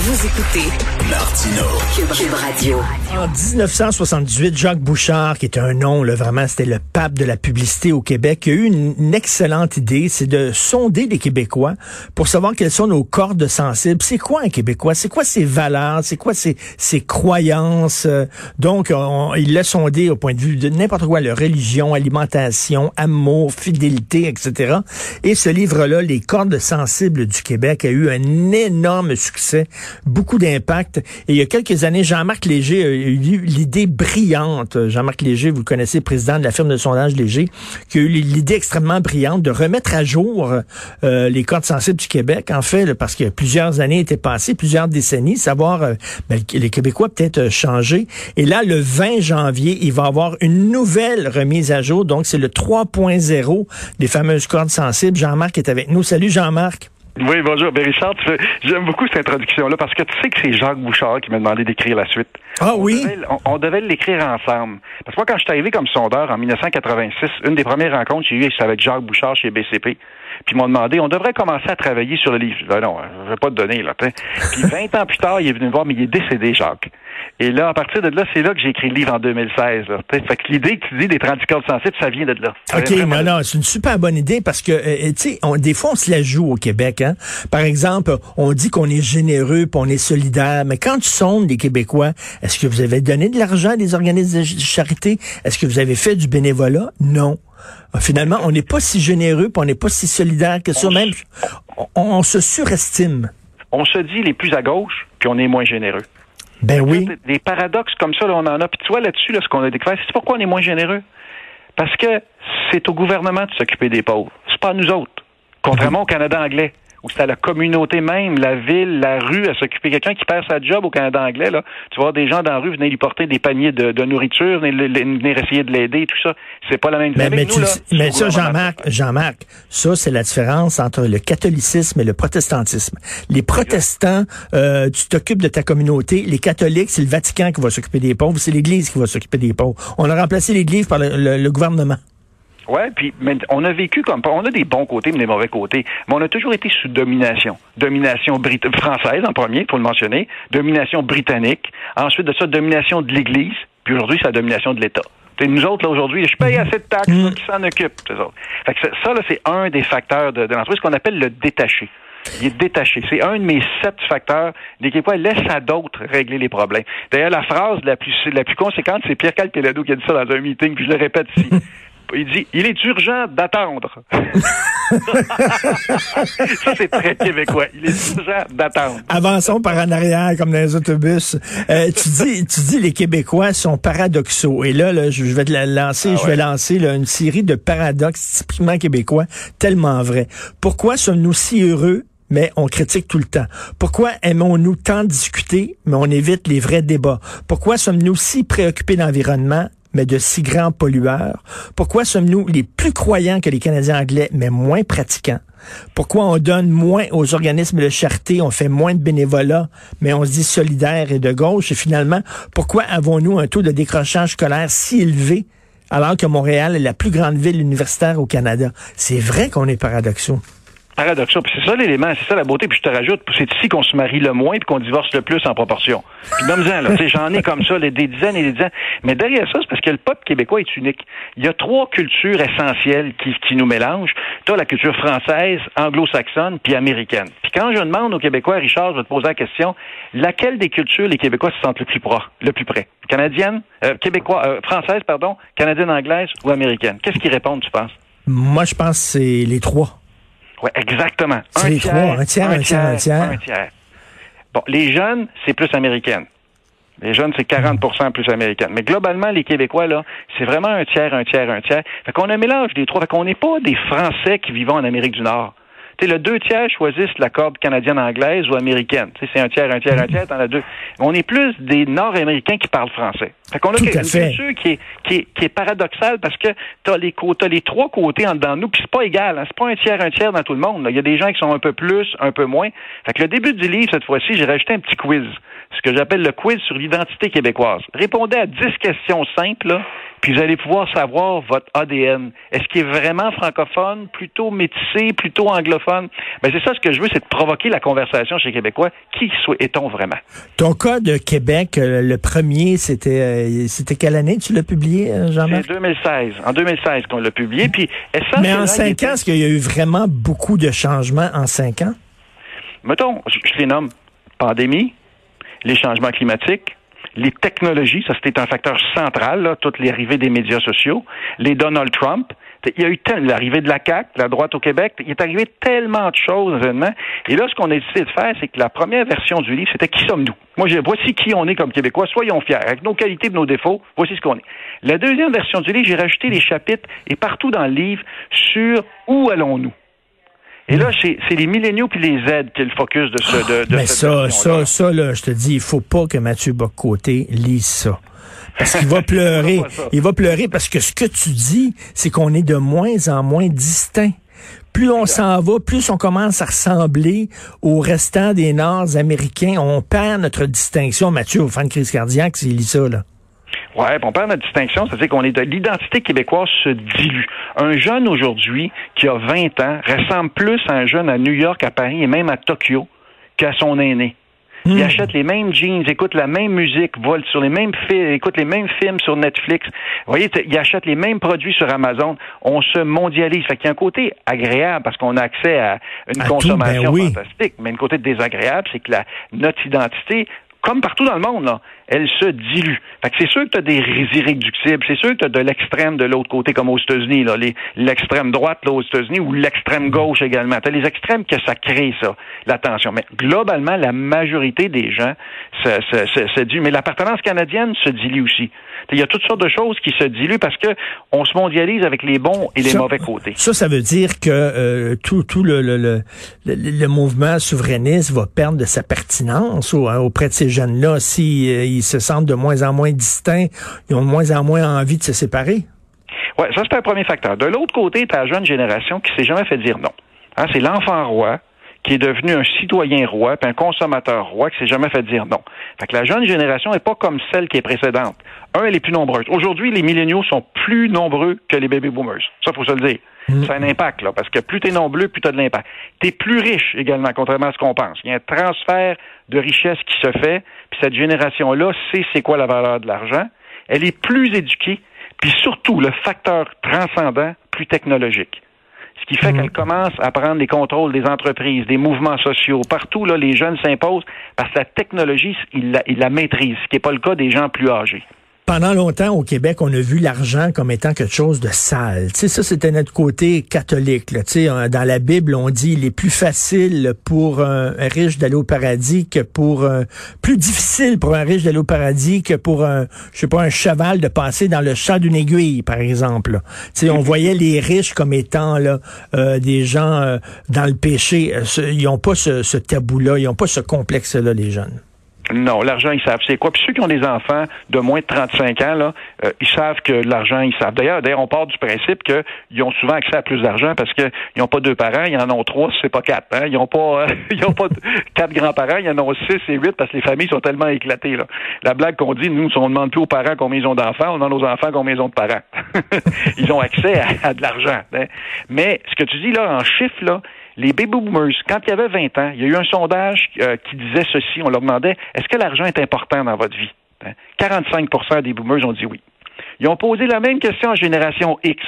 Vous écoutez Martino. Radio. En 1978, Jacques Bouchard, qui est un nom, là, vraiment, c'était le pape de la publicité au Québec, a eu une, excellente idée, c'est de sonder les Québécois pour savoir quelles sont nos cordes sensibles. C'est quoi un Québécois? C'est quoi ses valeurs? C'est quoi ses, ses croyances? Euh, Donc, on- il l'a sondé au point de vue de n'importe quoi, leur religion, alimentation, amour, fidélité, etc. Et ce livre-là, Les cordes sensibles du Québec, a eu un énorme succès, beaucoup d'impact. Et il y a quelques années, Jean-Marc Léger a eu l'idée brillante. Jean-Marc Léger, vous le connaissez, président de la firme de sondage Léger, qui a eu l'idée extrêmement brillante de remettre à jour euh, les cordes sensibles du Québec, en fait, là, parce que plusieurs années étaient passées, plusieurs décennies, savoir euh, ben, les Québécois peut-être euh, changé. Et là, le 20 janvier, il va avoir une nouvelle remise à jour. Donc, c'est le 3.0 des fameuses cordes sensibles. Jean-Marc est avec nous. Salut Jean-Marc. Oui, bonjour. Ben Richard, fais- j'aime beaucoup cette introduction-là parce que tu sais que c'est Jacques Bouchard qui m'a demandé d'écrire la suite. Ah On oui? devait- On, on devait l'écrire ensemble. Parce que moi, quand je suis arrivé comme sondeur en 1986, une des premières rencontres que j'ai eues, c'était avec Jacques Bouchard chez BCP. Puis ils m'ont demandé, on devrait commencer à travailler sur le livre. Ben non, je vais pas te donner, là. Puis 20 ans plus tard, il est venu me voir, mais il est décédé, Jacques. Et là, à partir de là, c'est là que j'ai écrit le livre en 2016. Là, fait que l'idée que tu dis des 30 cordes sensibles, ça vient de là. Ça OK, non, non, c'est une super bonne idée parce que, euh, tu sais, des fois, on se la joue au Québec. Hein? Par exemple, on dit qu'on est généreux puis on est solidaire, mais quand tu sondes les Québécois, est-ce que vous avez donné de l'argent à des organismes de ch- charité? Est-ce que vous avez fait du bénévolat? Non. Euh, Finalement, on n'est pas si généreux puis on n'est pas si solidaire que ça. On Même, on, on se surestime. On se dit les plus à gauche, puis on est moins généreux. Ben oui. Des paradoxes comme ça, là, on en a. Puis tu vois, là-dessus, là, ce qu'on a découvert, c'est pourquoi on est moins généreux. Parce que c'est au gouvernement de s'occuper des pauvres. C'est pas à nous autres. Contrairement au Canada anglais, où c'est à la communauté même, la ville, la rue, à s'occuper. Quelqu'un qui perd sa job au Canada anglais, là, tu voir des gens dans la rue venir lui porter des paniers de, de nourriture, venir, venir essayer de l'aider, tout ça. C'est pas la même Mais, Avec mais, nous, là, mais au ça. Jean-Marc, Jean-Marc, ça, c'est la différence entre le catholicisme et le protestantisme. Les protestants, euh, tu t'occupes de ta communauté. Les catholiques, c'est le Vatican qui va s'occuper des pauvres. C'est l'Église qui va s'occuper des pauvres. On a remplacé l'Église par le, le- le gouvernement. Ouais, puis mais on a vécu comme on a des bons côtés mais des mauvais côtés, mais on a toujours été sous domination. Domination brit française en premier, pour le mentionner, domination britannique, ensuite de ça domination de l'Église, puis aujourd'hui c'est la domination de l'État. Nous autres là aujourd'hui, je paye assez de taxes, là, qui s'en occupe. Fait que ça, ça, là c'est un des facteurs de, de l'entreprise qu'on appelle le détaché. Il est détaché. C'est un de mes sept facteurs. Les Québécois laissent à d'autres régler les problèmes. D'ailleurs, la phrase la plus, la plus conséquente, c'est Pierre Calpelado qui a dit ça dans un meeting, puis je le répète ici. Il dit, il est urgent d'attendre. ça, c'est très québécois. Il est urgent d'attendre. Avançons par en arrière comme dans les autobus. Euh, tu dis, tu dis les Québécois sont paradoxaux. Et là, là je, vais te la lancer, Ah je vais lancer là, une série de paradoxes typiquement québécois, tellement vrais. Pourquoi sommes-nous si heureux mais on critique tout le temps? Pourquoi aimons-nous tant discuter, mais on évite les vrais débats? Pourquoi sommes-nous si préoccupés d'environnement, mais de si grands pollueurs? Pourquoi sommes-nous les plus croyants que les Canadiens anglais, mais moins pratiquants? Pourquoi on donne moins aux organismes de charité, on fait moins de bénévolat, mais on se dit solidaire et de gauche? Et finalement, pourquoi avons-nous un taux de décrochage scolaire si élevé alors que Montréal est la plus grande ville universitaire au Canada? C'est vrai qu'on est paradoxaux. Paradoxal. Puis c'est ça l'élément, c'est ça la beauté. Puis je te rajoute, c'est ici qu'on se marie le moins puis qu'on divorce le plus en proportion. Puis là. J'en ai comme ça là, des dizaines et des dizaines. Mais derrière ça, c'est parce que le peuple québécois est unique. Il y a trois cultures essentielles qui, qui nous mélangent. Tu as la culture française, anglo-saxonne, puis américaine. Puis quand je demande aux Québécois, Richard, je vais te poser la question, laquelle des cultures les Québécois se sentent le plus, pro, le plus près? Canadienne, euh, québécois, euh, française, pardon, canadienne, anglaise ou américaine? Qu'est-ce qu'ils répondent, tu penses? Moi, je pense que c'est les trois. Oui, exactement. C'est les trois, un tiers, un tiers, un tiers. Un tiers. Bon, les jeunes, c'est plus américaine. Les jeunes, c'est 40% plus américaine. Mais globalement, les Québécois, là, c'est vraiment un tiers, un tiers, un tiers. Fait qu'on a un mélange des trois. Fait qu'on n'est pas des Français qui vivent en Amérique du Nord. Le deux tiers choisissent la corde canadienne-anglaise ou américaine. C'est un tiers, un tiers, un tiers, t'en as deux. On est plus des Nord-Américains qui parlent français. Fait qu'on a fait. culture qui est, qui est, qui est paradoxale parce que tu as t'as les trois côtés en dedans de nous, puis c'est pas égal. Hein, c'est pas un tiers, un tiers dans tout le monde. là. Il y a des gens qui sont un peu plus, un peu moins. Fait que le début du livre, cette fois-ci, j'ai rajouté un petit quiz. Ce que j'appelle le quiz sur l'identité québécoise. Répondez à 10 questions simples, là, puis vous allez pouvoir savoir votre ADN. Est-ce qu'il est vraiment francophone, plutôt métissé, plutôt anglophone? Ben, c'est ça ce que je veux, c'est de provoquer la conversation chez les Québécois. Qui est-on vraiment? Ton cas de Québec, euh, le premier, c'était euh, c'était quelle année tu l'as publié, euh, Jean-Marc? C'est 2016. En 2016 qu'on l'a publié. Puis, Mais en cinq était- ans, est-ce qu'il y a eu vraiment beaucoup de changements en cinq ans? mettons, je, je les nomme, pandémie, les changements climatiques, les technologies, ça c'était un facteur central, là, toutes les arrivées des médias sociaux, les Donald Trump, il y a eu l'arrivée de la CAQ, la droite au Québec, il est arrivé tellement de choses, événements. Et là, ce qu'on a décidé de faire, c'est que la première version du livre, c'était qui sommes-nous? Moi, j'ai, voici qui on est comme Québécois, soyons fiers. Avec nos qualités et nos défauts, voici ce qu'on est. La deuxième version du livre, j'ai rajouté les chapitres, et partout dans le livre, sur où allons-nous? Et là, c'est les milléniaux puis les Z qui est le focus de ce de, de Mais cette ça, ça, ça, là, je te dis, il faut pas que Mathieu Boccoté lise ça. Parce qu'il va pleurer. Il va pleurer parce que ce que tu dis, c'est qu'on est de moins en moins distinct. Plus on s'en va, plus on commence à ressembler au restant des Nord-Américains. On perd notre distinction. Mathieu, au fan de crise cardiaque, s'il lit ça, là. Ouais, on perd notre distinction, c'est-à-dire qu'on est de l'identité québécoise se dilue. Un jeune aujourd'hui qui a 20 ans ressemble plus à un jeune à New York, à Paris et même à Tokyo qu'à son aîné. Il achète les mêmes jeans, écoute la même musique, vole sur les mêmes films, écoute les mêmes films sur Netflix. Vous voyez, t- il achète les mêmes produits sur Amazon. On se mondialise. Fait qu'il y a un côté agréable parce qu'on a accès à une À tout, consommation ben oui. fantastique. Mais un côté désagréable, c'est que la, notre identité, comme partout dans le monde, là, elle se dilue. Fait que c'est sûr que tu as des irréductibles. C'est sûr que tu as de l'extrême de l'autre côté, comme aux États-Unis, là, les- l'extrême droite là, aux États-Unis ou l'extrême gauche également. Tu as les extrêmes que ça crée, ça, la tension. Mais globalement, la majorité des gens se, se, se, se dilue. Mais l'appartenance canadienne se dilue aussi. Il y a toutes sortes de choses qui se diluent parce que on se mondialise avec les bons et les Ça- mauvais côtés. Ça, ça veut dire que euh, tout, tout le, le, le, le- mouvement souverainiste va perdre de sa pertinence au- hein, auprès de ces jeunes-là si euh, se sentent de moins en moins distincts, ils ont de moins en moins envie de se séparer. Oui, ça c'est un premier facteur. De l'autre côté, tu as la jeune génération qui s'est jamais fait dire non. Hein, c'est l'enfant roi qui est devenu un citoyen roi, puis un consommateur roi qui s'est jamais fait dire non. Fait que la jeune génération n'est pas comme celle qui est précédente. Un, elle est plus nombreuse. Aujourd'hui, les milléniaux sont plus nombreux que les baby boomers. Ça, faut se le dire. C'est un impact, là, parce que plus t'es nombreux, plus t'as de l'impact. T'es plus riche également, contrairement à ce qu'on pense. Il y a un transfert de richesse qui se fait, puis cette génération-là sait c'est quoi la valeur de l'argent. Elle est plus éduquée, puis surtout, le facteur transcendant, plus technologique. Ce qui fait qu'elle commence à prendre les contrôles des entreprises, des mouvements sociaux. Partout, là, les jeunes s'imposent parce que la technologie, ils la, ils la maîtrisent, ce qui n'est pas le cas des gens plus âgés. Pendant longtemps, au Québec, on a vu l'argent comme étant quelque chose de sale. Tu sais, ça, c'était notre côté catholique. Là. Tu sais, euh, dans la Bible, on dit il est plus facile pour un riche d'aller au paradis que pour un... plus difficile pour un riche d'aller au paradis que pour un, je sais pas, un cheval de passer dans le chat d'une aiguille, par exemple. Tu sais, on voyait les riches comme étant là euh, des gens euh, dans le péché. Euh, Ils ont pas ce, ce tabou-là, ils ont pas ce complexe-là, les jeunes. Non, l'argent, ils savent c'est quoi. Puis ceux qui ont des enfants de moins de 35 ans, là, euh, ils savent que l'argent, ils savent. D'ailleurs, d'ailleurs, on part du principe qu'ils ont souvent accès à plus d'argent parce qu'ils n'ont pas deux parents, ils en ont trois, c'est pas quatre. Hein? Ils n'ont pas, euh, ils quatre grands-parents, ils en ont six et huit parce que les familles sont tellement éclatées. Là. La blague qu'on dit, nous, on ne demande plus aux parents combien ils ont d'enfants, on demande aux enfants combien ils ont de parents. ils ont accès à, à de l'argent. hein. Mais ce que tu dis là en chiffres, là, les baby boomers, quand il y avait 20 ans, il y a eu un sondage euh, qui disait ceci. On leur demandait est-ce que l'argent est important dans votre vie? Hein? 45% des boomers ont dit oui. Ils ont posé la même question à Génération X.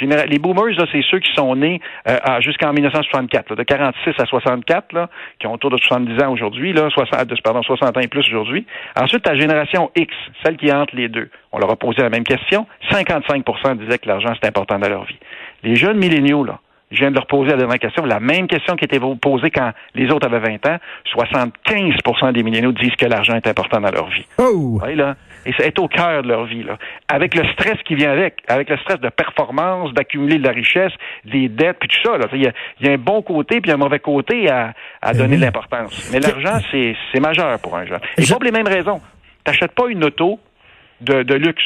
Les boomers, c'est ceux qui sont nés euh, jusqu'en 1964, là, de 46 à 64, là, qui ont autour de 70 ans aujourd'hui, là, 60, de- pardon, 60 ans et plus aujourd'hui. Ensuite, la génération X, celle qui est entre les deux. On leur a posé la même question. 55% disaient que l'argent, c'est important dans leur vie. Les jeunes milléniaux, là, je viens de leur poser la dernière question, la même question qui était posée quand les autres avaient 20 ans, 75% des milléniaux disent que l'argent est important dans leur vie. Oh! Oui, là? Et c'est au cœur de leur vie, là. Avec le stress qui vient avec, avec le stress de performance, d'accumuler de la richesse, des dettes, puis tout ça, là. Il y, a, il y a un bon côté puis un mauvais côté à, à donner de l'importance. Mais l'argent, c'est, c'est majeur pour un jeune. Et Je- pas pour les mêmes raisons. T'achètes pas une auto de, de luxe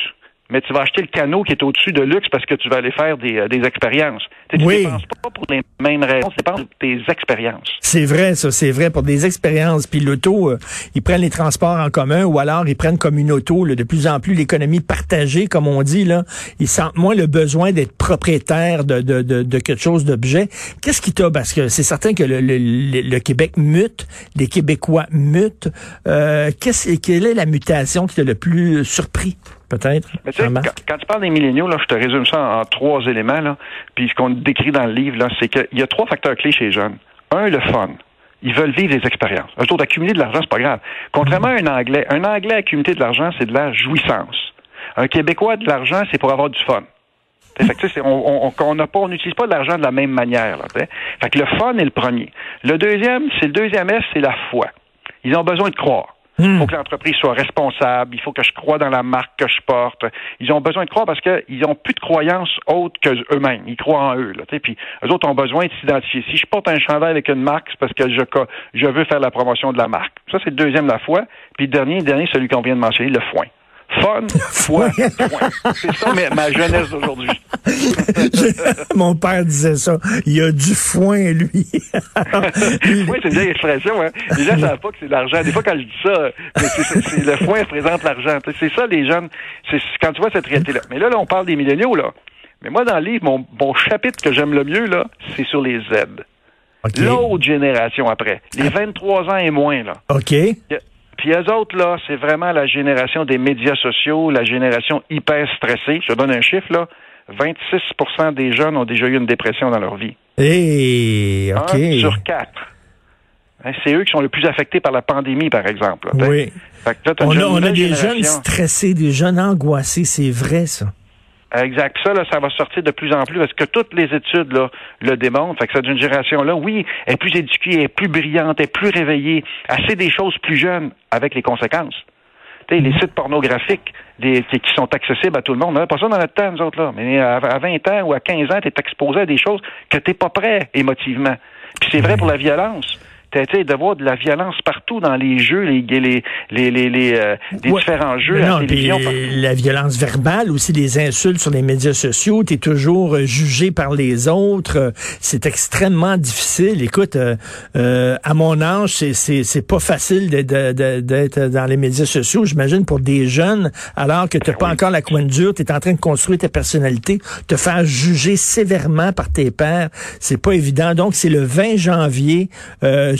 mais tu vas acheter le canot qui est au-dessus de luxe parce que tu vas aller faire des, euh, des expériences. Tu ne dépenses pas pour les mêmes raisons, tu dépenses pour tes expériences. C'est vrai, ça, c'est vrai, pour des expériences. Puis l'auto, euh, ils prennent les transports en commun ou alors ils prennent comme une auto, de plus en plus l'économie partagée, comme on dit, là. Ils sentent moins le besoin d'être propriétaire de, de, de, de, quelque chose d'objet. Qu'est-ce qui t'a, parce que c'est certain que le, le, le, Québec mute, les Québécois mutent. Euh, qu'est-ce, quelle est la mutation qui t'a le plus surpris? Peut-être. quand, tu parles des milléniaux, là, je te résume ça en, trois éléments. Là. Puis ce qu'on décrit dans le livre, là, c'est qu'il y a trois facteurs clés chez les jeunes. Un, le fun. Ils veulent vivre des expériences. Eux autres, accumuler de l'argent, c'est pas grave. Contrairement à un Anglais, un Anglais accumuler de l'argent, c'est de la jouissance. Un Québécois, de l'argent, c'est pour avoir du fun. Fait que, on on n'utilise pas de l'argent de la même manière. Là, fait que le fun est le premier. Le deuxième, c'est le deuxième S, c'est la foi. Ils ont besoin de croire. Il hmm. faut que l'entreprise soit responsable. Il faut que je croie dans la marque que je porte. Ils ont besoin de croire parce qu'ils n'ont plus de croyances autres que eux-mêmes. Ils croient en eux. Là, puis eux autres ont besoin de s'identifier. Si je porte un chandail avec une marque, c'est parce que je, veux faire la promotion de la marque. Ça, c'est le deuxième la foi. Puis le dernier, dernier, celui qu'on vient de mentionner, le foin. Fun, foi, foin. C'est ça ma jeunesse d'aujourd'hui. Mon père disait ça. Il y a du foin, lui. oui, c'est une vieille expression. Hein? Les gens ne savent pas que c'est de l'argent. Des fois, quand je dis ça, c'est, le foin représente l'argent. C'est ça, les jeunes. C'est quand tu vois cette réalité-là. Mais là, là, on parle des milléniaux, là. Mais moi, dans le livre, mon, mon chapitre que j'aime le mieux, là, c'est sur les Z. L'autre génération après. Les 23 ans et moins, là. OK. Puis eux autres, là, c'est vraiment la génération des médias sociaux, la génération hyper stressée. Je te donne un chiffre, là. 26% des jeunes ont déjà eu une dépression dans leur vie. Eh, OK. Un sur quatre. Hein, c'est eux qui sont le plus affectés par la pandémie, par exemple. oui. on, a, des jeunes stressés, des jeunes angoissés, c'est vrai, ça. Exact. Ça, là, ça va sortir de plus en plus parce que toutes les études là, le démontrent. Fait que cette génération-là, oui, est plus éduquée, est plus brillante, est plus réveillée, assez des choses plus jeunes avec les conséquences les mm-hmm. sites pornographiques qui, sont accessibles à tout le monde. On n'a pas ça dans notre temps, nous autres, là. Mais à, 20 ans ou à 15 ans, tu es exposé à des choses que tu n'es pas prêt émotivement. Puis c'est vrai pour la violence de voir de la violence partout dans les jeux, les, les, les, les, euh, différents jeux à la violence verbale, aussi les insultes sur les médias sociaux, tu es toujours euh, jugé par les autres. C'est extrêmement difficile. Écoute, euh, à mon âge, c'est pas facile d'être dans les médias sociaux, j'imagine, pour des jeunes, alors que tu n'as pas encore la coin dure, tu es en train de construire ta personnalité, te faire juger sévèrement par tes pairs, c'est pas évident. Donc, c'est le 20 janvier.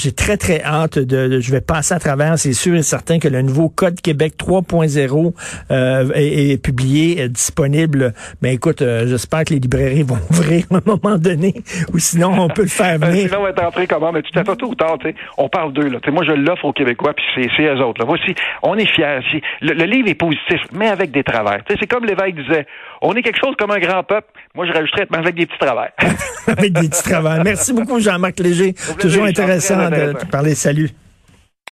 J'ai très, très hâte de, Je vais passer à travers. C'est sûr et certain que le nouveau Code Québec 3.0 euh, est, publié, est disponible. Mais écoute, euh, j'espère que les librairies vont ouvrir à un moment donné, ou sinon on peut le faire euh, venir. sinon, on va être entré comment? Mais tu t'attends tout ou tard, tu sais. On parle d'eux, là. moi, je l'offre aux Québécois, puis c'est, c'est eux autres. Là. Voici, on est fiers. Le, le, livre est positif, mais avec des travers. c'est comme l'évêque disait, on est quelque chose comme un grand peuple. Moi, je rajouterais, mais avec des petits travers. avec des petits travers. Merci beaucoup, Jean-Marc Léger. Toujours intéressant de te parler. Salut.